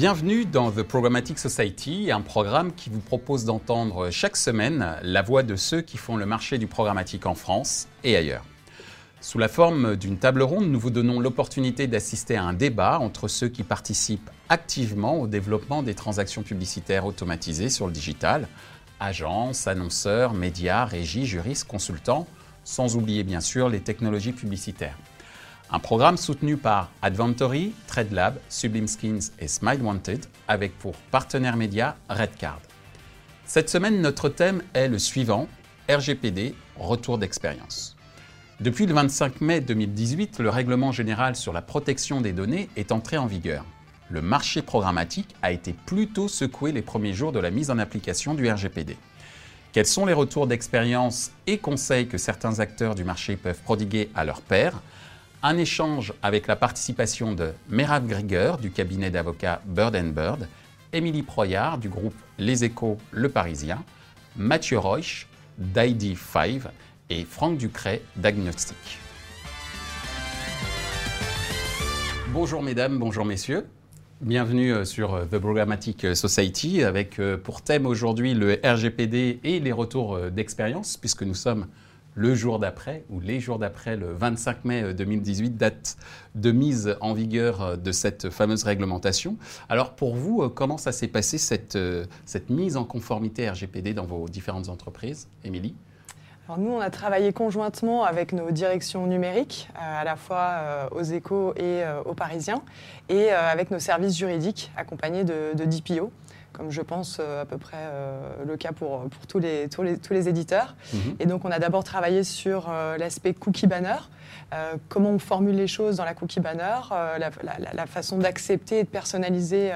Bienvenue dans The Programmatic Society, un programme qui vous propose d'entendre chaque semaine la voix de ceux qui font le marché du programmatique en France et ailleurs. Sous la forme d'une table ronde, nous vous donnons l'opportunité d'assister à un débat entre ceux qui participent activement au développement des transactions publicitaires automatisées sur le digital, agences, annonceurs, médias, régies, juristes, consultants, sans oublier bien sûr les technologies publicitaires. Un programme soutenu par Adventory, TradeLab, Sublime Skins et Smile Wanted, avec pour partenaire média Redcard. Cette semaine, notre thème est le suivant RGPD, retour d'expérience. Depuis le 25 mai 2018, le règlement général sur la protection des données est entré en vigueur. Le marché programmatique a été plutôt secoué les premiers jours de la mise en application du RGPD. Quels sont les retours d'expérience et conseils que certains acteurs du marché peuvent prodiguer à leurs pairs un échange avec la participation de Merav Grieger du cabinet d'avocats Bird Bird, Émilie Proyard du groupe Les Échos Le Parisien, Mathieu Reusch d'ID5 et Franck Ducret d'Agnostic. Bonjour mesdames, bonjour messieurs. Bienvenue euh, sur euh, The Programmatic Society avec euh, pour thème aujourd'hui le RGPD et les retours d'expérience puisque nous sommes le jour d'après, ou les jours d'après, le 25 mai 2018, euh, date de mise en vigueur euh, de cette fameuse réglementation. Alors pour vous, euh, comment ça s'est passé cette, cette mise en conformité RGPD dans vos différentes entreprises Émilie? Alors nous, on a travaillé conjointement avec nos directions numériques, à la fois aux échos et aux parisiens, et avec nos services juridiques accompagnés de, de DPO comme je pense euh, à peu près euh, le cas pour, pour tous, les, tous, les, tous les éditeurs. Mhm. Et donc on a d'abord travaillé sur euh, l'aspect cookie banner, comment on formule les choses dans la cookie banner, la, façon d'accepter et de personnaliser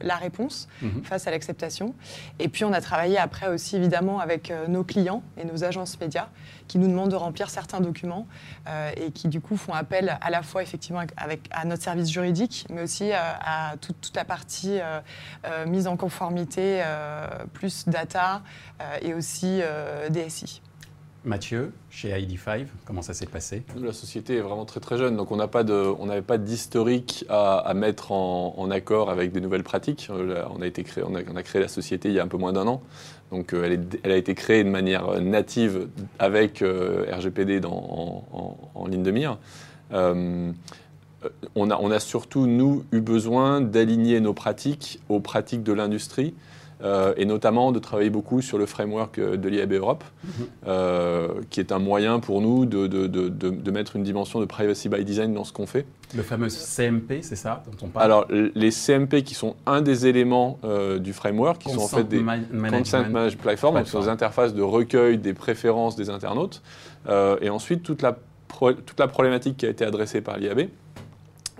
la réponse mhm. face à l'acceptation. Et puis on a travaillé après aussi évidemment avec nos clients et nos agences médias qui nous demandent de remplir certains documents et qui du coup font appel à la fois effectivement avec, à notre service juridique, mais aussi à, toute, toute, la partie mise en conformité euh, plus data euh, et aussi euh, DSI. Mathieu, chez ID5, comment ça s'est passé? La société est vraiment très très jeune, donc on n'avait pas d'historique à, mettre en, accord avec des nouvelles pratiques. On a, été créé, on a, créé la société il y a un peu moins d'un an, donc elle, a été créée de manière native avec RGPD en, ligne de mire. Euh, on a, surtout, nous, eu besoin d'aligner nos pratiques aux pratiques de l'industrie. Euh, et notamment de travailler beaucoup sur le framework euh, de l'IAB Europe, mhm. qui est un moyen pour nous de, mettre une dimension de privacy by design dans ce qu'on fait. Le fameux CMP, c'est ça dont on parle Alors, les CMP qui sont un des éléments du framework, qui sont en fait des Consent Management Platform, donc des interfaces de recueil des préférences des internautes. et ensuite, toute la, toute la problématique qui a été adressée par l'IAB,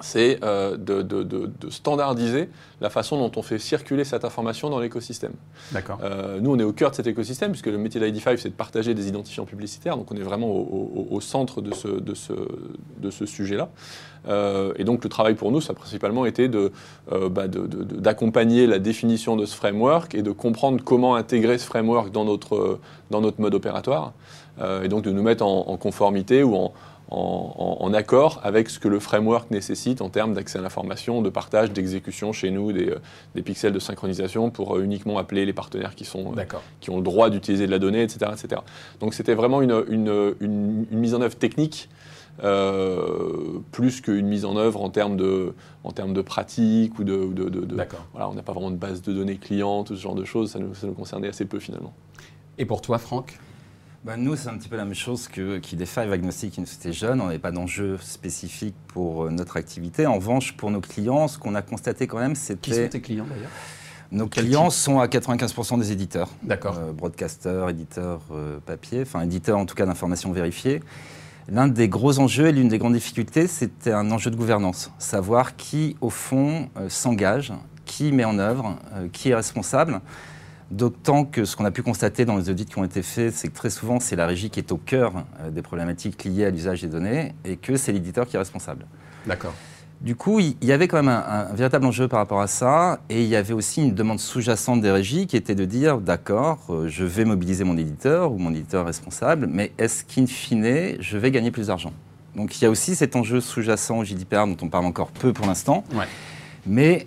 c'est euh, de, standardiser la façon dont on fait circuler cette information dans l'écosystème. D'accord. Euh, nous, on est au cœur de cet écosystème, puisque le métier d'ID5, c'est de partager des identifiants publicitaires, donc on est vraiment au, centre de ce, sujet-là. Euh, et donc le travail pour nous, ça a principalement été bah, d'accompagner la définition de ce framework et de comprendre comment intégrer ce framework dans notre, dans notre mode opératoire, et donc de nous mettre en conformité ou en en, accord avec ce que le framework nécessite en termes d'accès à l'information, de partage, d'exécution chez nous, des, euh, pixels de synchronisation pour euh, uniquement appeler les partenaires qui, sont, euh, qui ont le droit d'utiliser de la donnée, etc. etc. Donc c'était vraiment une, mise en œuvre technique plus qu'une mise en œuvre en termes de, en termes de pratique ou de... voilà, on n'a pas vraiment de base de données clients, tout ce genre de choses, ça nous, ça nous concernait assez peu finalement. Et pour toi, Franck? Bah, nous, c'est un petit peu la même chose que défait Agnostic, une société jeune. On n'avait pas d'enjeu spécifique pour euh, notre activité. En revanche, pour nos clients, ce qu'on a constaté quand même, c'était. Qui sont tes clients d'ailleurs? Nos clients sont à 95% des éditeurs. D'accord. Euh, broadcasters, éditeurs euh, papier, enfin éditeurs en tout cas d'informations vérifiées. L'un des gros enjeux et l'une des grandes difficultés, c'était un enjeu de gouvernance. Savoir qui, au fond, s'engage, qui met en œuvre, qui est responsable. D'autant que ce qu'on a pu constater dans les audits qui ont été faits, c'est que très souvent, c'est la régie qui est au cœur euh, des problématiques liées à l'usage des données et que c'est l'éditeur qui est responsable. D'accord. Du coup, il y avait quand même un, véritable enjeu par rapport à ça, et il y avait aussi une demande sous-jacente des régies qui était de dire, d'accord, euh, je vais mobiliser mon éditeur ou mon éditeur responsable, mais est-ce qu'in fine, je vais gagner plus d'argent? Donc il y a aussi cet enjeu sous-jacent au GDPR dont on parle encore peu pour l'instant, ouais. mais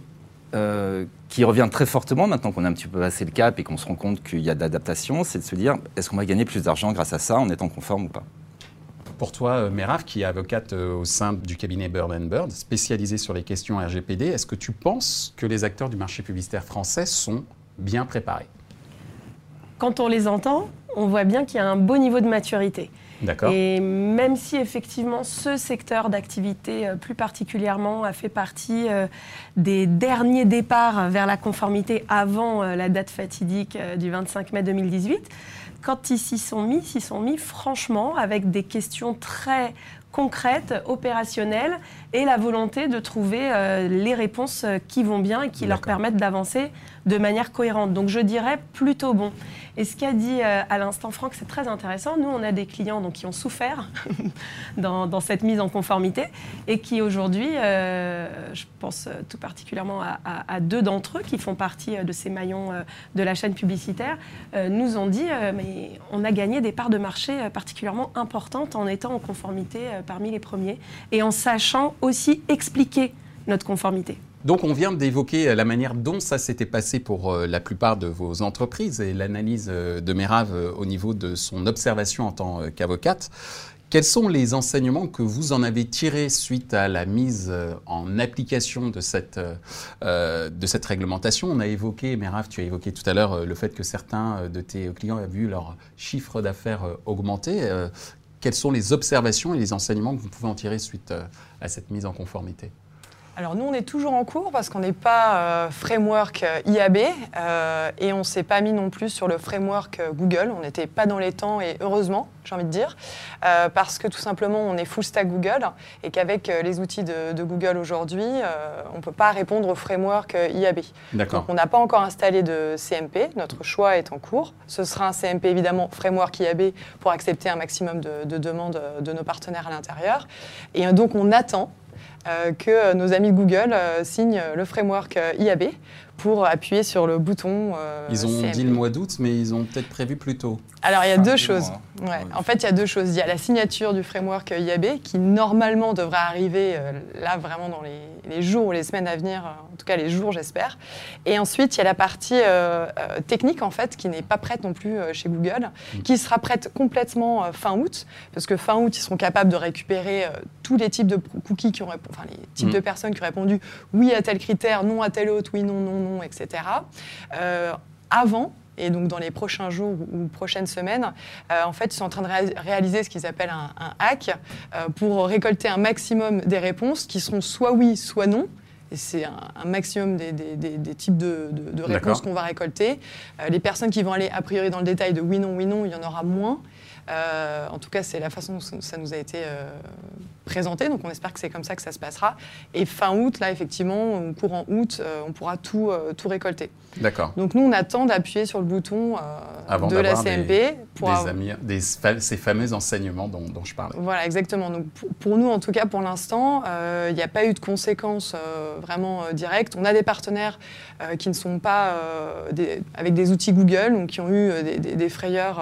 qui revient très fortement maintenant qu'on a un petit peu passé le cap et qu'on se rend compte qu'il y a de l'adaptation, c'est de se dire est-ce qu'on va gagner plus d'argent grâce à ça en étant conforme ou pas? Pour toi, Méraf, qui est avocate au sein du cabinet Bird Bird, spécialisée sur les questions RGPD, est-ce que tu penses que les acteurs du marché publicitaire français sont bien préparés? Quand on les entend, on voit bien qu'il y a un beau niveau de maturité. Et même si effectivement ce secteur d'activité euh, plus particulièrement a fait partie euh, des derniers départs vers la conformité avant euh, la date fatidique du 25 mai 2018, quand ils s'y sont mis, s'y sont mis franchement avec des questions très concrètes, opérationnelles et la volonté de trouver les réponses qui vont bien et qui leur permettent d'avancer de manière cohérente. Donc je dirais plutôt bon. Et ce qu'a dit euh, à l'instant Franck, c'est très intéressant. Nous, on a des clients donc, qui ont souffert dans, cette mise en conformité et qui aujourd'hui, euh, je pense tout particulièrement à, deux d'entre eux qui font partie euh, de ces maillons de la chaîne publicitaire, nous ont dit mais on a gagné des parts de marché particulièrement importantes en étant en conformité parmi les premiers et en sachant aussi expliquer notre conformité. Donc on vient d'évoquer la manière dont ça s'était passé pour euh, la plupart de vos entreprises et l'analyse euh, de Mérave euh, au niveau de son observation en tant qu'avocate. Quels sont les enseignements que vous en avez tirés suite à la mise en application de cette, de cette réglementation? On a évoqué, Mérave, tu as évoqué tout à l'heure le fait que certains de tes clients ont vu leur chiffre d'affaires augmenter. Quelles sont les observations et les enseignements que vous pouvez en tirer suite à cette mise en conformité? Alors nous, on est toujours en cours parce qu'on n'est pas euh, framework euh, IAB euh, et on ne s'est pas mis non plus sur le framework Google. On n'était pas dans les temps et heureusement, j'ai envie de dire, parce que tout simplement, on est full stack Google et qu'avec les outils de, Google aujourd'hui, on ne peut pas répondre au framework IAB. Donc on n'a pas encore installé de CMP, notre choix est en cours. Ce sera un CMP évidemment framework IAB pour accepter un maximum de, de demandes de nos partenaires à l'intérieur. Et donc on attend que nos amis de Google euh, signent le framework euh, IAB pour appuyer sur le bouton. ils ont dit le mois d'août, mais ils ont peut-être prévu plus tôt. Alors il y a deux choses. En fait, il y a deux choses. Il y a la signature du framework IAB qui normalement devrait arriver là vraiment dans les, jours ou les semaines à venir, en tout cas les jours j'espère. Et ensuite il y a la partie technique en fait qui n'est pas prête non plus chez Google, mm. qui sera prête complètement fin août, parce que fin août ils seront capables de récupérer tous les types de cookies qui ont enfin les types de mm. personnes qui ont répondu oui à tel critère, non à tel autre, oui, non, non, non, etc. Euh, avant, et donc dans les prochains jours ou prochaines semaines, euh, en fait, ils sont en train de réaliser ce qu'ils appellent un, hack euh, pour récolter un maximum des réponses qui seront soit oui, soit non. Et c'est un, maximum des, types de, de réponses qu'on va récolter. les personnes qui vont aller a priori dans le détail de oui, non, oui, non, il y en aura moins. en tout cas, c'est la façon dont ça nous a été présenté. Donc on espère que c'est comme ça que ça se passera. Et fin août, là, effectivement, courant août, euh, on pourra tout, euh, tout récolter. D'accord. Donc nous, on attend d'appuyer sur le bouton euh, de la CMP pour des, ces fameux enseignements dont, je parlais. Voilà, exactement. Donc pour, nous, en tout cas, pour l'instant, il n'y a pas eu de conséquences vraiment directes. On a des partenaires qui ne sont pas avec des outils Google, donc qui ont eu des, frayeurs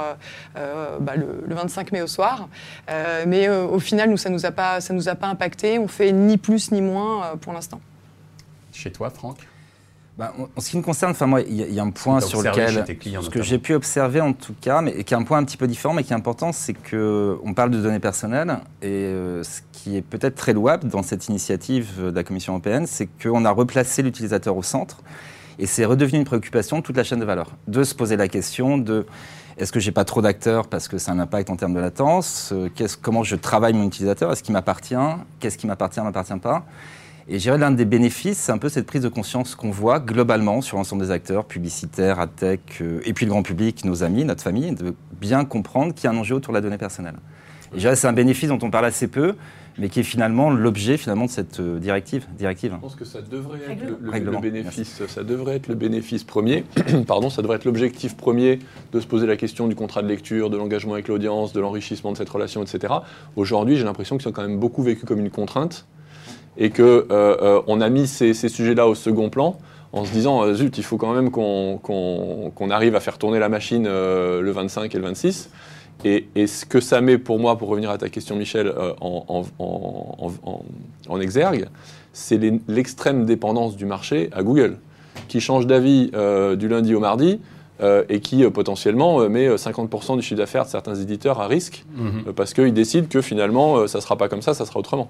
bah, le, le, 25 mai au soir. mais au final, nous, ça nous a pas ça ne nous a pas impacté. On fait ni plus ni moins euh, pour l'instant. Chez toi, Franck bah, en ce qui me concerne, enfin moi, il y, a un point sur lequel, ce que j'ai pu observer en tout cas, mais qui est un point un petit peu différent, mais qui est important, c'est que on parle de données personnelles et euh, ce qui est peut-être très louable dans cette initiative de la Commission européenne, c'est qu'on a replacé l'utilisateur au centre et c'est redevenu une préoccupation de toute la chaîne de valeur, de se poser la question de est-ce que j'ai pas trop d'acteurs parce que c'est un impact en termes de latence? Euh, Comment je travaille mon utilisateur? Est-ce qu'il m'appartient? Qu'est-ce qui m'appartient, m'appartient pas? Et j'irais l'un des bénéfices, c'est un peu cette prise de conscience qu'on voit globalement sur l'ensemble des acteurs, publicitaires, ad tech, euh, et puis le grand public, nos amis, notre famille, de bien comprendre qu'il y a un enjeu autour de la donnée personnelle. Et je c'est un bénéfice dont on parle assez peu, mais qui est finalement l'objet finalement de cette euh, directive. directive. Je pense que ça devrait être le, bénéfice, ça devrait être le bénéfice premier. Pardon, ça devrait être l'objectif premier de se poser la question du contrat de lecture, de l'engagement avec l'audience, de l'enrichissement de cette relation, etc. Aujourd'hui, j'ai l'impression qu'ils sont quand même beaucoup vécus comme une contrainte et que euh, euh, on a mis ces, sujets-là au second plan en se disant zut, il faut quand même qu'on arrive à faire tourner la machine le 25 et le 26. Et, ce que ça met pour moi, pour revenir à ta question Michel, euh, en, exergue, c'est l'extrême dépendance du marché à Google. qui change d'avis du lundi au mardi, et qui potentiellement met 50% du chiffre d'affaires de certains éditeurs à risque mhm. parce qu'ils décident que finalement ça ne sera pas comme ça, ça sera autrement.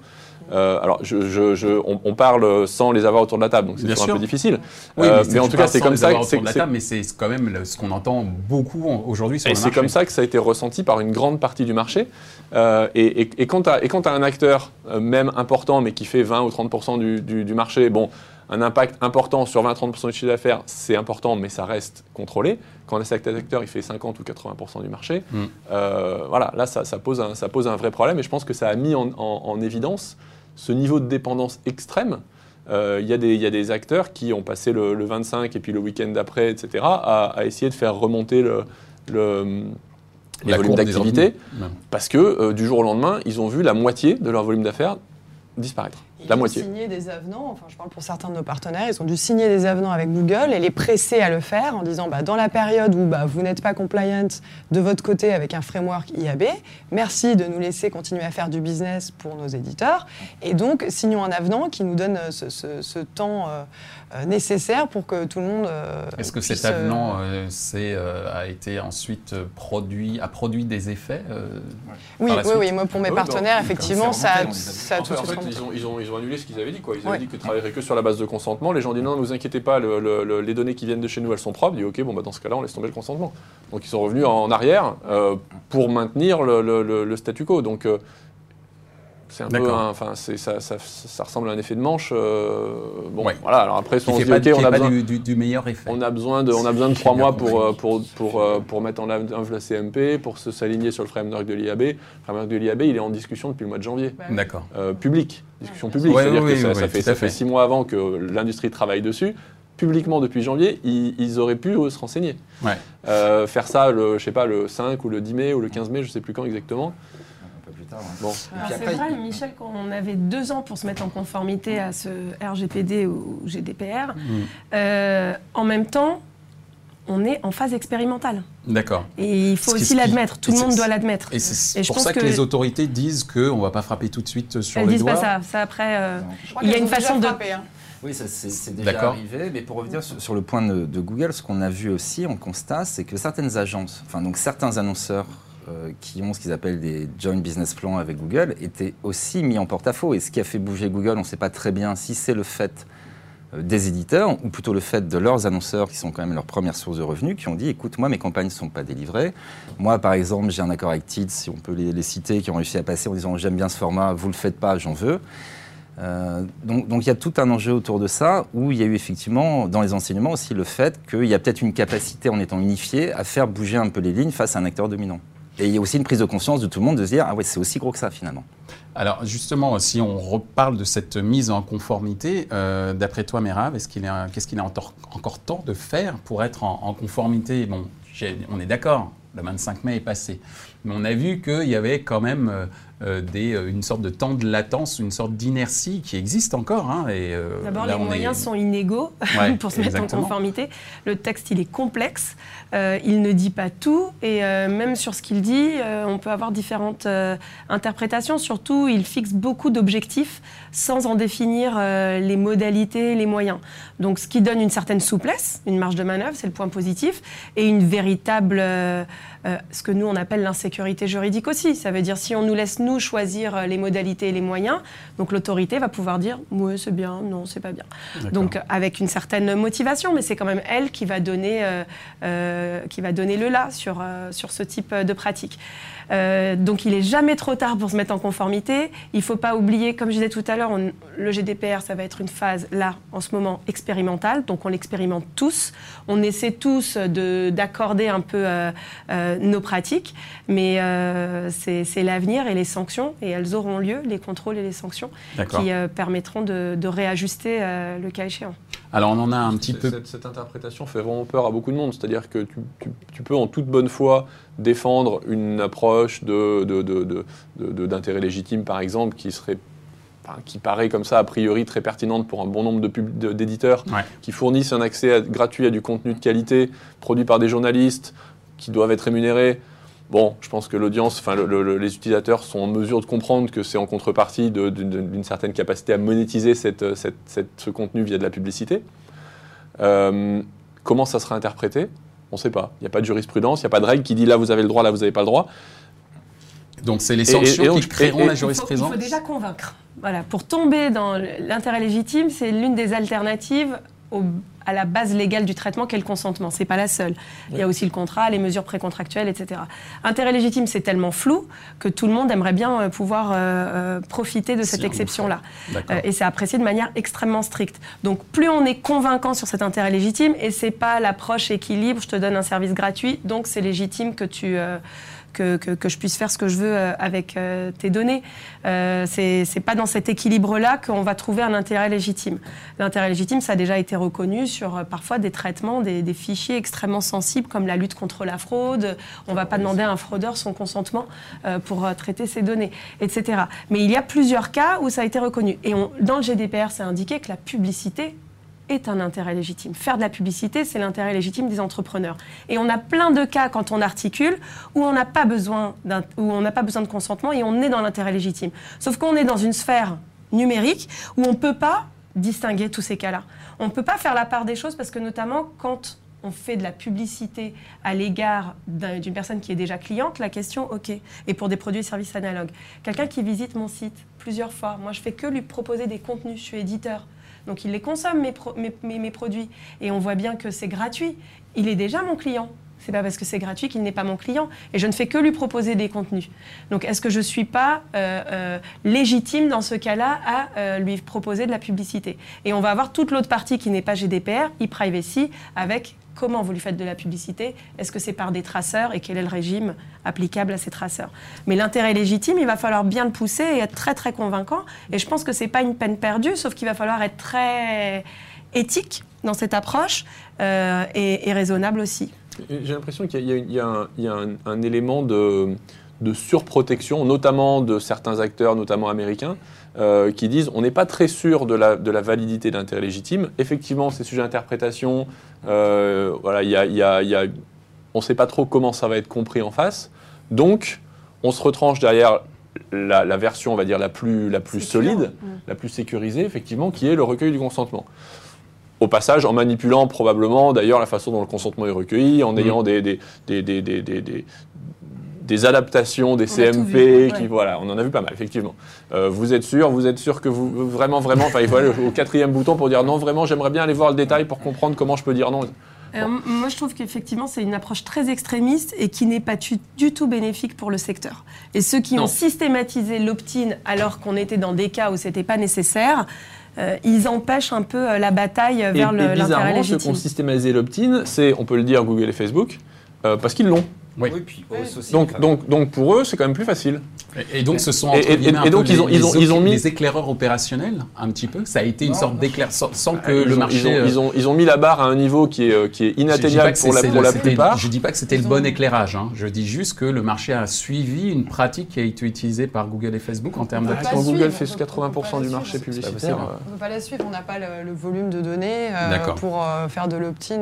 Euh, alors, je, on, parle sans les avoir autour de la table, donc c'est un peu difficile. Euh, mais, en tout cas, c'est comme ça. Table, mais c'est quand même ce qu'on entend beaucoup aujourd'hui sur et c'est comme ça que ça a été ressenti par une grande partie du marché. Euh, et, et, quand tu as, un acteur, même important, mais qui fait 20 ou 30 du, du, marché, bon, un impact important sur 20-30% du chiffre d'affaires, c'est important, mais ça reste contrôlé. Quand cet acteur il fait 50 ou 80% du marché, mm. voilà, là, ça, pose un, ça pose un vrai problème. Et je pense que ça a mis en, en évidence ce niveau de dépendance extrême, euh, il y, y, a des acteurs qui ont passé le, 25 et puis le week-end d'après, etc., à, essayer de faire remonter le, le les volumes d'activité, parce que euh, du jour au lendemain, ils ont vu la moitié de leur volume d'affaires disparaître. Ils la ont moitié. signé des avenants, enfin je parle pour certains de nos partenaires, ils ont dû signer des avenants avec Google et les presser à le faire en disant bah, dans la période où bah, vous n'êtes pas compliant de votre côté avec un framework IAB, merci de nous laisser continuer à faire du business pour nos éditeurs et donc signons un avenant qui nous donne ce, ce, temps euh, euh, nécessaire pour que tout le monde. Euh, Est-ce que cet avenant a été ensuite produit, a produit des effets Oui, oui, oui, moi pour mes partenaires, effectivement, ça, ça, a tout en fait, ils ont annulé ce qu'ils avaient dit. Quoi. Ils avaient dit qu'ils travailleraient que sur la base de consentement. Les gens disent non, ne vous inquiétez pas, les données qui viennent de chez nous, elles sont propres. Ils disent ok, bon, bah, dans ce cas-là, on laisse tomber le consentement. Donc ils sont revenus en arrière euh, pour maintenir le, statu quo. Donc euh, c'est un peu, enfin, ça, ça, ça, ressemble à un effet de manche. Euh, bon, voilà. Alors après, si on se dit, ok, on a besoin du, meilleur effet. On a besoin de, on a besoin de trois mois pour, pour, pour, pour, mettre en œuvre la CMP, pour s'aligner sur le framework de l'IAB. Le framework de l'IAB, il est en discussion depuis le mois de janvier. D'accord. public discussion publique. C'est-à-dire que ça, fait, ça fait, six mois avant que l'industrie travaille dessus. Publiquement, depuis janvier, ils, auraient pu se renseigner. Euh, faire ça, le, je sais pas, le 5 ou le 10 mai ou le 15 mai, je sais plus quand exactement. Plus tard. Bon. C'est vrai, Michel, quand on avait deux ans pour se mettre en conformité à ce RGPD ou GDPR, mm. euh, en même temps, on est en phase expérimentale. D'accord. Et il faut aussi l'admettre, tout le monde doit l'admettre. Et c'est pour ça que, les autorités disent qu'on ne va pas frapper tout de suite sur Elles les disent pas ça, ça après, euh, il y a une façon de... Hein. Oui, c'est déjà arrivé, mais pour revenir sur, le point de, Google, ce qu'on a vu aussi, on constate, c'est que certaines agences, enfin donc certains annonceurs euh, qui ont ce qu'ils appellent des joint business plans avec Google, étaient aussi mis en porte-à-faux. Et ce qui a fait bouger Google, on ne sait pas très bien si c'est le fait euh, des éditeurs, ou plutôt le fait de leurs annonceurs, qui sont quand même leur première source de revenus, qui ont dit, écoute, moi, mes campagnes ne sont pas délivrées. Moi, par exemple, j'ai un accord avec Tids, si on peut les, citer, qui ont réussi à passer en disant, j'aime bien ce format, vous ne le faites pas, j'en veux. Euh, donc, donc il y a tout un enjeu autour de ça, où il y a eu effectivement, dans les enseignements aussi, le fait qu'il y a peut-être une capacité, en étant unifié, à faire bouger un peu les lignes face à un acteur dominant. Et il y a aussi une prise de conscience de tout le monde de se dire, ah ouais, c'est aussi gros que ça finalement. Alors justement, si on reparle de cette mise en conformité, euh, d'après toi, Merav, est-ce qu'il est, qu'est-ce qu'il a encore, encore, temps de faire pour être en, conformité? Bon, on est d'accord, le 25 mai est passé, mais on a vu qu'il y avait quand même euh, euh, des, une sorte de temps de latence, une sorte d'inertie qui existe encore. Hein, euh, D'abord, les moyens sont inégaux pour se mettre en conformité. Le texte, il est complexe, il ne dit pas tout, et même sur ce qu'il dit, on peut avoir différentes interprétations. Surtout, il fixe beaucoup d'objectifs sans en définir les modalités, les moyens. Donc, ce qui donne une certaine souplesse, une marge de manœuvre, c'est le point positif, et une véritable, ce que nous on appelle l'insécurité juridique aussi. Ça veut dire si on nous laisse nous choisir euh, les modalités et les moyens. Donc l'autorité va pouvoir dire oui c'est bien, non c'est pas bien. Donc avec une certaine motivation, mais c'est quand même elle qui va donner, euh, euh, qui va donner le là sur, sur ce type de pratique. Euh, donc il est jamais trop tard pour se mettre en conformité. Il ne faut pas oublier, comme je disais tout à l'heure, le GDPR, ça va être une phase là, en ce moment, expérimentale. Donc on l'expérimente tous. On essaie tous d'accorder un peu euh, euh, nos pratiques, mais c'est l'avenir et les sanctions, et elles auront lieu, les contrôles et les sanctions, qui permettront de, réajuster le cas échéant. Alors on en a un petit peu. Cette, interprétation fait vraiment peur à beaucoup de monde. C'est-à-dire que tu, peux en toute bonne foi défendre une approche d'intérêt légitime, par exemple, qui serait qui paraît comme ça a priori très pertinente pour un bon nombre d'éditeurs qui fournissent un accès gratuit à du contenu de qualité produit par des journalistes qui doivent être rémunérés. Bon, je pense que l'audience, enfin les utilisateurs sont en mesure de comprendre que c'est en contrepartie d'une certaine capacité à monétiser ce contenu via de la publicité. comment ça sera interprété? On ne sait pas. Il n'y a pas de jurisprudence, il n'y a pas de règle qui dit là vous avez le droit, là vous n'avez pas le droit. Donc c'est les sanctions qui créeront la jurisprudence? Il faut, déjà convaincre. Voilà, pour tomber dans l'intérêt légitime, c'est l'une des alternatives à la base légale du traitement qu'est le consentement. C'est pas la seule. Il y a aussi le contrat, les mesures précontractuelles, etc. Intérêt légitime, c'est tellement flou que tout le monde aimerait bien euh, pouvoir euh, euh, profiter de cette exception-là. et c'est apprécié de manière extrêmement stricte. Donc plus on est convaincant sur cet intérêt légitime, et c'est pas l'approche équilibre, je te donne un service gratuit, donc c'est légitime que tu que, je puisse faire ce que je veux euh, avec euh, tes données. Euh, c'est pas dans cet équilibre-là qu'on va trouver un intérêt légitime. L'intérêt légitime, ça a déjà été reconnu sur euh, parfois des traitements, des, fichiers extrêmement sensibles comme la lutte contre la fraude. On ne va pas demander à un fraudeur son consentement pour traiter ses données, etc. Mais il y a plusieurs cas où ça a été reconnu. Et dans le GDPR, c'est indiqué que la publicité est un intérêt légitime. Faire de la publicité, c'est l'intérêt légitime des entrepreneurs. Et on a plein de cas quand on articule où on n'a pas besoin pas besoin de consentement et on est dans l'intérêt légitime. Sauf qu'on est dans une sphère numérique où on ne peut pas distinguer tous ces cas-là. On ne peut pas faire la part des choses parce que notamment quand on fait de la publicité à l'égard d'une personne qui est déjà cliente, la question, OK. Et pour des produits et services analogues. Quelqu'un qui visite mon site plusieurs fois, moi je fais que lui proposer des contenus, je suis éditeur. Donc il les consomme, mes, mes, produits. Et on voit bien que c'est gratuit. Il est déjà mon client. C'est pas parce que c'est gratuit qu'il n'est pas mon client. Et je ne fais que lui proposer des contenus. Donc est-ce que je ne suis pas euh, euh, légitime dans ce cas-là à euh, lui proposer de la publicité? Et on va avoir toute l'autre partie qui n'est pas GDPR, e-privacy, avec comment vous lui faites de la publicité, est-ce que c'est par des traceurs et quel est le régime applicable à ces traceurs? Mais l'intérêt légitime, il va falloir bien le pousser et être très très convaincant. Et je pense que ce n'est pas une peine perdue, sauf qu'il va falloir être très éthique dans cette approche et, raisonnable aussi. J'ai l'impression qu'il y, a, un, élément de, de surprotection, notamment de certains acteurs, notamment américains, euh, qui disent on n'est pas très sûr de la, de la validité de l'intérêt légitime. Effectivement, c'est sujet d'interprétation. Euh, voilà, y a, y a, y on ne sait pas trop comment ça va être compris en face. Donc, on se retranche derrière la, la version, on va dire, la plus, la plus solide, la plus sécurisée, effectivement, qui est le recueil du consentement au passage en manipulant probablement d'ailleurs la façon dont le consentement est recueilli, en ayant des, des, des, des, des adaptations, des CMP, qui voilà, on en a vu pas mal effectivement. Euh, vous êtes sûr, vous êtes sûr que vous vraiment vraiment, enfin il faut aller au quatrième bouton pour dire non vraiment, j'aimerais bien aller voir le détail pour comprendre comment je peux dire non. moi, je trouve qu'effectivement, c'est une approche très extrémiste et qui n'est pas du, tout bénéfique pour le secteur. Et ceux qui ont systématisé l'opt-in alors qu'on était dans des cas où c'était pas nécessaire, euh, ils empêchent un peu euh, la bataille vers l'intérêt légitime. ceux qui ont systématisé l'opt-in, c'est, on peut le dire, Google et Facebook, parce qu'ils l'ont. Oui. donc, donc, donc pour eux, c'est quand même plus facile. Et, donc ce sont et, et, donc ils ont, ils ont, ils ont mis des éclaireurs opérationnels un petit peu. Ça a été une sorte d'éclair sans, que le marché. Ils ont, ils ont, mis la barre à un niveau qui est, euh, qui est inatteignable pour, la, pour la plupart. Je dis pas que c'était le bon éclairage. Hein. Je dis juste que le marché a suivi une pratique qui a été utilisée par Google et Facebook en termes de. Quand Google fait 80% du marché publicitaire. On ne peut pas la suivre. On n'a pas le, volume de données euh, pour euh, faire de l'opt-in.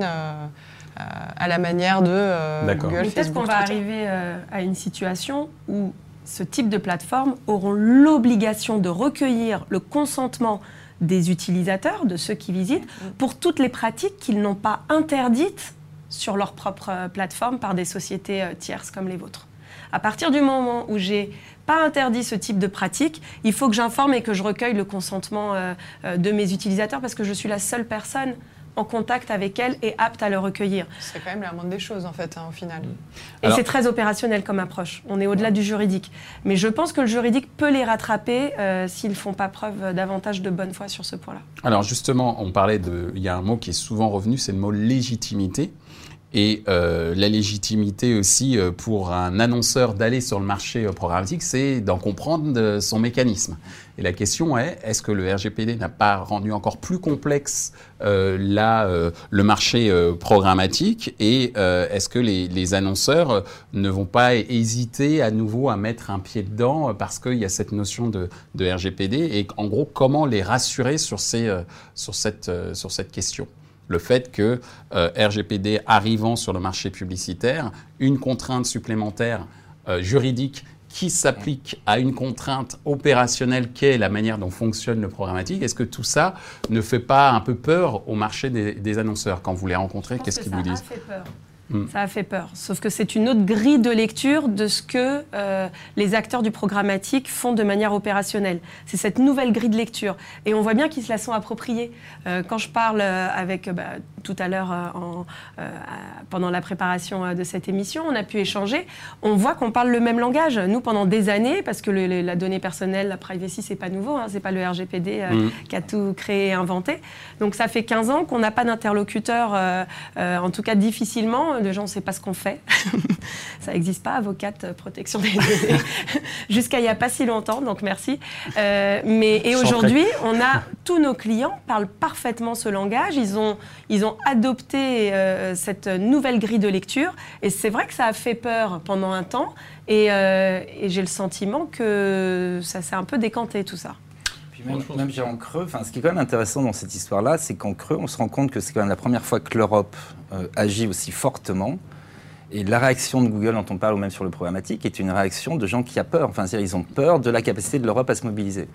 Euh, à la manière de euh, Google, Peut-être qu'on va arriver euh, à une situation où ce type de plateforme auront l'obligation de recueillir le consentement des utilisateurs, de ceux qui visitent, pour toutes les pratiques qu'ils n'ont pas interdites sur leur propre plateforme par des sociétés tierces comme les vôtres. À partir du moment où j'ai pas interdit ce type de pratique, il faut que j'informe et que je recueille le consentement de mes utilisateurs parce que je suis la seule personne en contact avec elle et apte à le recueillir. C'est quand même la moindre des choses, en fait, hein, au final. Et c'est très opérationnel comme approche. On est au-delà du juridique. Mais je pense que le juridique peut les rattraper euh, s'ils ne font pas preuve davantage de bonne foi sur ce point-là. Alors justement, on parlait de... Il y a un mot qui est souvent revenu, c'est le mot légitimité et euh, la légitimité aussi euh, pour un annonceur d'aller sur le marché programmatique, c'est d'en comprendre son mécanisme. Et la question est, est-ce que le RGPD n'a pas rendu encore plus complexe euh, euh le marché euh, programmatique et est-ce que les, les, annonceurs ne vont pas hésiter à nouveau à mettre un pied dedans parce qu'il y a cette notion de, de, RGPD et en gros comment les rassurer sur, ces, sur, cette, sur cette question? Le fait que RGPD arrivant sur le marché publicitaire, une contrainte supplémentaire juridique qui s'applique à une contrainte opérationnelle qu'est la manière dont fonctionne le programmatique. Est-ce que tout ça ne fait pas un peu peur au marché des, annonceurs? Quand vous les rencontrez Qu'est-ce qu'ils vous disent? Mm. Ça a fait peur. Sauf que c'est une autre grille de lecture de ce que euh, les acteurs du programmatique font de manière opérationnelle. C'est cette nouvelle grille de lecture. Et on voit bien qu'ils se la sont appropriée. Euh, quand je parle euh, avec, bah, tout à l'heure, pendant la préparation de cette émission, on a pu échanger, on voit qu'on parle le même langage. Nous, pendant des années, parce que la donnée personnelle, la privacy, c'est pas nouveau, hein, c'est pas le RGPD mm. qui a tout créé et inventé. Donc ça fait 15 ans qu'on n'a pas d'interlocuteur, en tout cas difficilement, de gens ne savent pas ce qu'on fait. ça n'existe pas, avocate euh, protection des données, jusqu'à il n'y a pas si longtemps, donc merci. Euh, mais, et aujourd'hui, on a tous nos clients parlent parfaitement ce langage, ils ont, ils ont adopté euh, cette nouvelle grille de lecture, et c'est vrai que ça a fait peur pendant un temps, et, et j'ai le sentiment que ça s'est un peu décanté tout ça. Même, même en creux, ce qui est quand même intéressant dans cette histoire-là, c'est qu'en creux, on se rend compte que c'est quand même la première fois que l'Europe euh, agit aussi fortement. Et la réaction de Google dont on parle, ou même sur le programmatique, est une réaction de gens qui ont peur. Enfin, ils ont peur de la capacité de l'Europe à se mobiliser.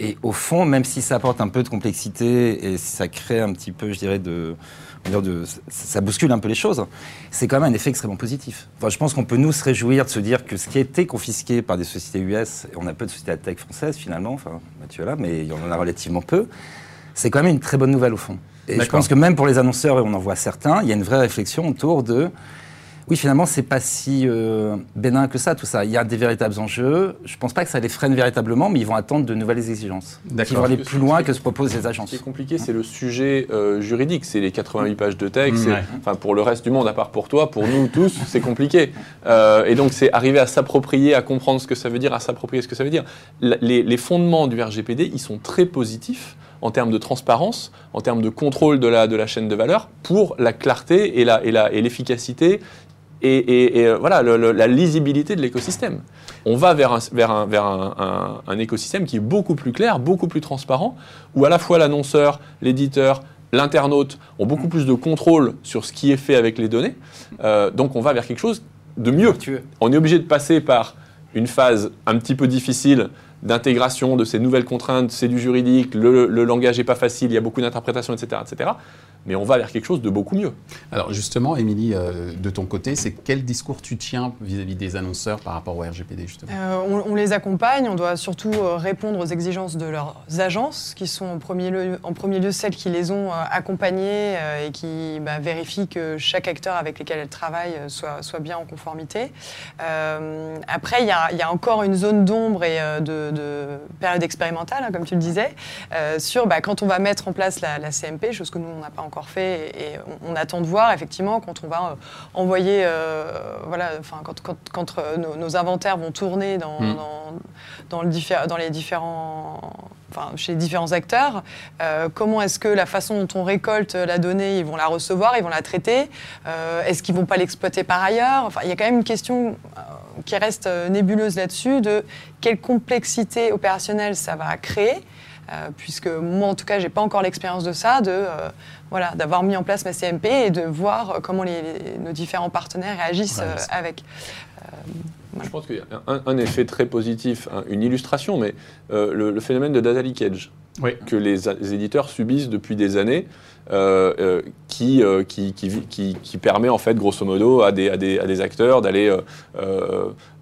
Et au fond, même si ça apporte un peu de complexité et ça crée un petit peu, je dirais, de, de ça bouscule un peu les choses, c'est quand même un effet extrêmement positif. Enfin, je pense qu'on peut nous se réjouir de se dire que ce qui a été confisqué par des sociétés US, et on a peu de sociétés à tech françaises finalement, enfin, Mathieu là, mais il y en a relativement peu, c'est quand même une très bonne nouvelle au fond. Et je pense que même pour les annonceurs, et on en voit certains, il y a une vraie réflexion autour de oui, finalement, c'est pas si euh, bénin que ça, tout ça. Il y a des véritables enjeux. Je pense pas que ça les freine véritablement, mais ils vont attendre de nouvelles exigences. Qui vont aller plus loin que ce proposent les agences. Ce qui est compliqué, c'est le sujet euh, juridique. C'est les 88 pages de texte. Enfin, pour le reste du monde, à part pour toi, pour nous tous, c'est compliqué. Euh, et donc, c'est arriver à s'approprier, à comprendre ce que ça veut dire, à s'approprier ce que ça veut dire. Les, les fondements du RGPD, ils sont très positifs en termes de transparence, en termes de contrôle de la, de la chaîne de valeur, pour la clarté et l'efficacité la, et et, euh, voilà, la lisibilité de l'écosystème. On va vers, un, vers, un, vers un, écosystème qui est beaucoup plus clair, beaucoup plus transparent, où à la fois l'annonceur, l'éditeur, l'internaute ont beaucoup plus de contrôle sur ce qui est fait avec les données. Euh, donc on va vers quelque chose de mieux. On est obligé de passer par une phase un petit peu difficile d'intégration de ces nouvelles contraintes, c'est du juridique, le, le langage n'est pas facile, il y a beaucoup d'interprétations, etc., etc mais on va vers quelque chose de beaucoup mieux. Alors justement, Émilie, euh, de ton côté, c'est quel discours tu tiens vis-à-vis des annonceurs par rapport au RGPD justement? Euh, on, les accompagne, on doit surtout euh, répondre aux exigences de leurs agences, qui sont en premier lieu, en premier lieu celles qui les ont accompagnées et qui bah, vérifient que chaque acteur avec lequel elles travaillent soit, soit bien en conformité. après, il y, y, a encore une zone d'ombre et de, période expérimentale, hein, comme tu le disais, sur bah, quand on va mettre en place la, la CMP, chose que nous, on n'a pas encore fait et, on, attend de voir effectivement quand on va euh, envoyer, euh, voilà, enfin quand, quand, quand euh, nos, inventaires vont tourner dans, mm. dans, le dans les différents Enfin, chez différents acteurs. comment est-ce que la façon dont on récolte la donnée, ils vont la recevoir, ils vont la traiter Est-ce qu'ils vont pas l'exploiter par ailleurs? Enfin, il y a quand même une question qui reste nébuleuse là-dessus de quelle complexité opérationnelle ça va créer. Puisque moi, en tout cas, j'ai pas encore l'expérience de ça, de voilà, d'avoir mis en place ma CMP et de voir comment nos différents partenaires réagissent euh, avec. Euh, Je pense qu'il y a un, effet très positif, hein, une illustration, mais euh, le, phénomène de data leakage que les, éditeurs subissent depuis des années, qui, qui, qui, qui, permet en fait grosso modo à des, à des, à des acteurs d'aller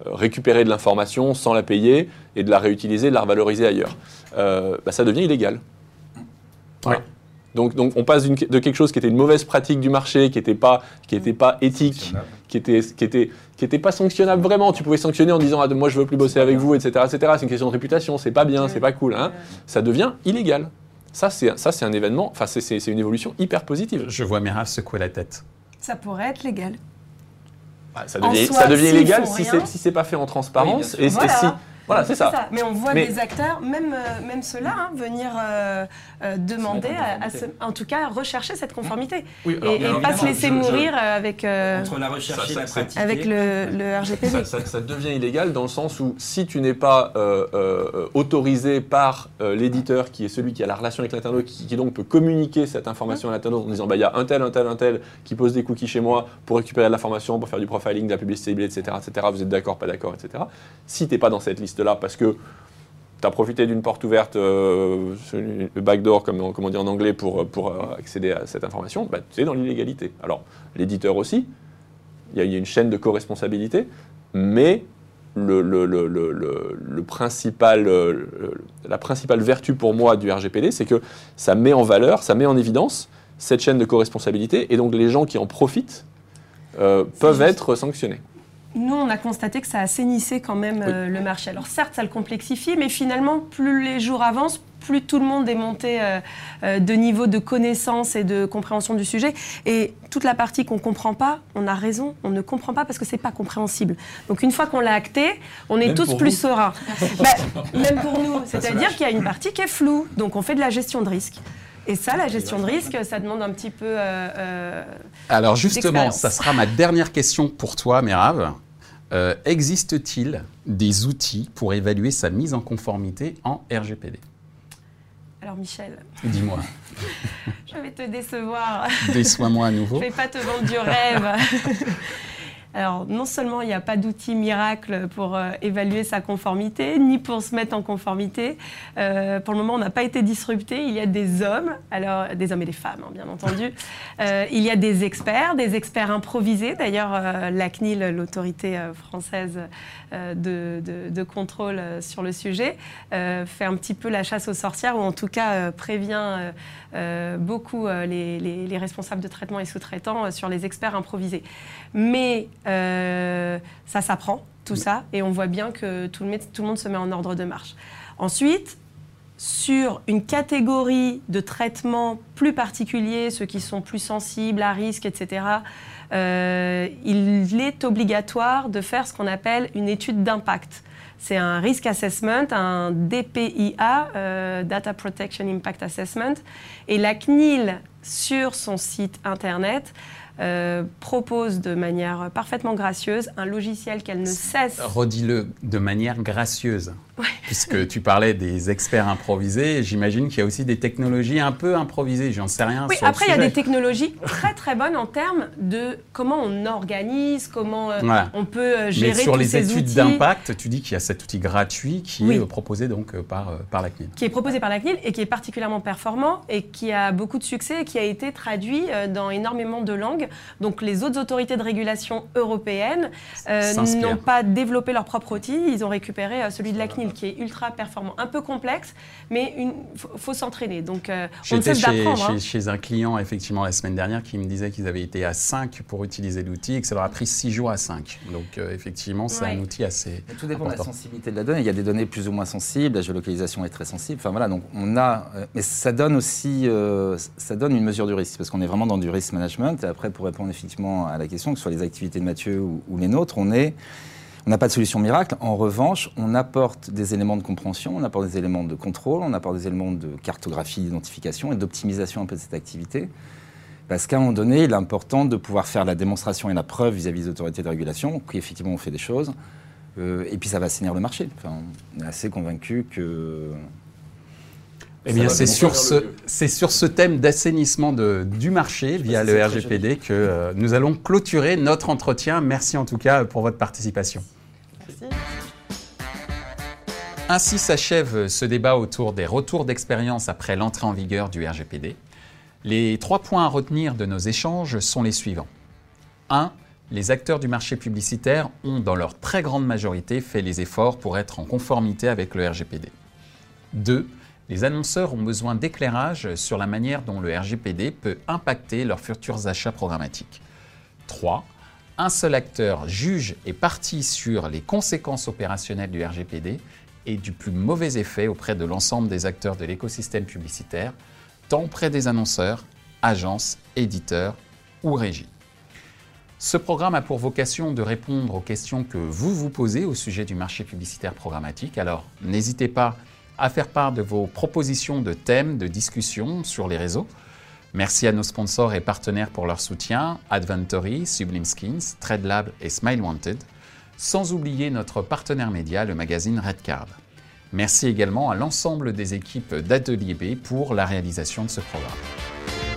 récupérer de l'information sans la payer et de la réutiliser, de la revaloriser ailleurs. Bah, ça devient illégal. Ouais. Donc, donc on passe de quelque chose qui était une mauvaise pratique du marché, qui n'était pas, qui pas éthique, qui était, qui, était, qui était pas sanctionnable vraiment. Tu pouvais sanctionner en disant ah, moi je veux plus bosser avec vous, etc. etc. C'est une question de réputation, c'est pas bien, c'est pas cool. Hein. Ça devient illégal. Ça, c'est un événement, enfin, c'est une évolution hyper positive. Je vois Mira secouer la tête. Ça pourrait être légal. Bah, ça, devient, ça devient illégal si c'est si pas fait en transparence. et, si, Voilà, c'est ça. Mais on voit des acteurs, même, même ceux-là, hein, venir demander, à, en tout cas, rechercher cette conformité. et, pas se laisser mourir avec, Entre la recherche et la pratique. avec le, le RGPD. Ça, devient illégal dans le sens où si tu n'es pas autorisé par l'éditeur, qui est celui qui a la relation avec l'internaute, qui, qui, donc peut communiquer cette information à l'internaute en disant bah, il y a un tel, un tel, un tel qui pose des cookies chez moi pour récupérer de l'information, pour faire du profiling, de la publicité ciblée, etc., etc. Vous êtes d'accord, pas d'accord, etc. Si tu n'es pas dans cette liste-là parce que tu as profité d'une porte ouverte, euh, le backdoor, comme, on dit en anglais, pour, pour euh, accéder à cette information, bah, tu es dans l'illégalité. Alors, l'éditeur aussi, il y, a une chaîne de co-responsabilité, mais le, le, le, le, principal, euh, la principale vertu pour moi du RGPD, c'est que ça met en valeur, ça met en évidence cette chaîne de co-responsabilité, et donc les gens qui en profitent euh, peuvent être sanctionnés. Nous, on a constaté que ça assainissait quand même euh, le marché. Alors certes, ça le complexifie, mais finalement, plus les jours avancent, plus tout le monde est monté euh, de niveau de connaissance et de compréhension du sujet. Et toute la partie qu'on ne comprend pas, on a raison, on ne comprend pas parce que ce n'est pas compréhensible. Donc une fois qu'on l'a acté, on est tous plus sereins. Bah, même pour nous. C'est-à-dire qu'il y a une partie qui est floue. Donc on fait de la gestion de risque. Et ça, la gestion de risque, ça demande un petit peu. Euh, euh, Alors justement, ça sera ma dernière question pour toi, Merav. Euh, existe-t-il des outils pour évaluer sa mise en conformité en RGPD alors Michel. Dis-moi. je vais te décevoir. Déçois-moi à nouveau. je ne vais pas te vendre du rêve. Alors, non seulement il n'y a pas d'outil miracle pour euh, évaluer sa conformité, ni pour se mettre en conformité. Euh, pour le moment, on n'a pas été disrupté. Il y a des hommes, alors des hommes et des femmes, hein, bien entendu. Euh, il y a des experts, des experts improvisés. D'ailleurs, la CNIL, l'autorité française de, contrôle sur le sujet, fait un petit peu la chasse aux sorcières, ou en tout cas prévient beaucoup les, les, responsables de traitement et sous-traitants sur les experts improvisés. Mais euh, ça s'apprend, tout ça, et on voit bien que tout le, tout le monde se met en ordre de marche. Ensuite, sur une catégorie de traitements plus particuliers, ceux qui sont plus sensibles à risque, etc., euh, il est obligatoire de faire ce qu'on appelle une étude d'impact. C'est un risk assessment, un DPIA, euh, Data Protection Impact Assessment. Et la CNIL, sur son site internet, euh, propose de manière parfaitement gracieuse un logiciel qu'elle ne cesse. Redis-le de manière gracieuse. Puisque tu parlais des experts improvisés, j'imagine qu'il y a aussi des technologies un peu improvisées, j'en sais rien. Oui, après, il y a des technologies très très bonnes en termes de comment on organise, comment euh, on peut euh, gérer Mais sur les études d'impact, tu dis qu'il y a cet outil gratuit qui est proposé donc euh, par, par la CNIL. Qui est proposé par la CNIL et qui est particulièrement performant et qui a beaucoup de succès et qui a été traduit dans énormément de langues. Donc les autres autorités de régulation européennes n'ont pas développé leur propre outil, ils ont récupéré celui de la CNIL qui est ultra performant, un peu complexe, mais il faut, s'entraîner. Donc, euh, on ne cesse d'apprendre. Chez, chez, un client, effectivement, la semaine dernière, qui me disait qu'ils avaient été à 5 pour utiliser l'outil et que ça leur a pris 6 jours à 5. Donc, euh, effectivement, c'est un outil assez. tout dépend de la sensibilité de la donnée. Il y a des données plus ou moins sensibles, la géolocalisation est très sensible. Enfin, voilà, donc on a. Euh, mais ça donne aussi. ça donne une mesure du risque, parce qu'on est vraiment dans du risk management. Et après, pour répondre effectivement à la question, que ce soit les activités de Mathieu ou, ou les nôtres, on est on n'a pas de solution miracle. En revanche, on apporte des éléments de compréhension, on apporte des éléments de contrôle, on apporte des éléments de cartographie, d'identification et d'optimisation un peu de cette activité. Parce qu'à un moment donné, il est important de pouvoir faire la démonstration et la preuve vis-à-vis des autorités de régulation qu'effectivement on fait des choses. Euh, et puis ça va assainir le marché. on est assez convaincu que eh bien, c'est sur, ce, sur ce thème d'assainissement du marché via le RGPD que euh, nous allons clôturer notre entretien. Merci en tout cas pour votre participation. Ainsi s'achève ce débat autour des retours d'expérience après l'entrée en vigueur du RGPD. Les trois points à retenir de nos échanges sont les suivants. 1. Les acteurs du marché publicitaire ont, dans leur très grande majorité, fait les efforts pour être en conformité avec le RGPD. 2 les annonceurs ont besoin d'éclairage sur la manière dont le RGPD peut impacter leurs futurs achats programmatiques. 3. Un seul acteur juge et partit sur les conséquences opérationnelles du RGPD et du plus mauvais effet auprès de l'ensemble des acteurs de l'écosystème publicitaire, tant auprès des annonceurs, agences, éditeurs ou régies. Ce programme a pour vocation de répondre aux questions que vous vous posez au sujet du marché publicitaire programmatique. Alors n'hésitez pas à faire part de vos propositions de thèmes, de discussions sur les réseaux. Merci à nos sponsors et partenaires pour leur soutien, Adventory, Sublime Skins, TradeLab et Smile Wanted, sans oublier notre partenaire média, le magazine Redcard. Merci également à l'ensemble des équipes d'Atelier B pour la réalisation de ce programme.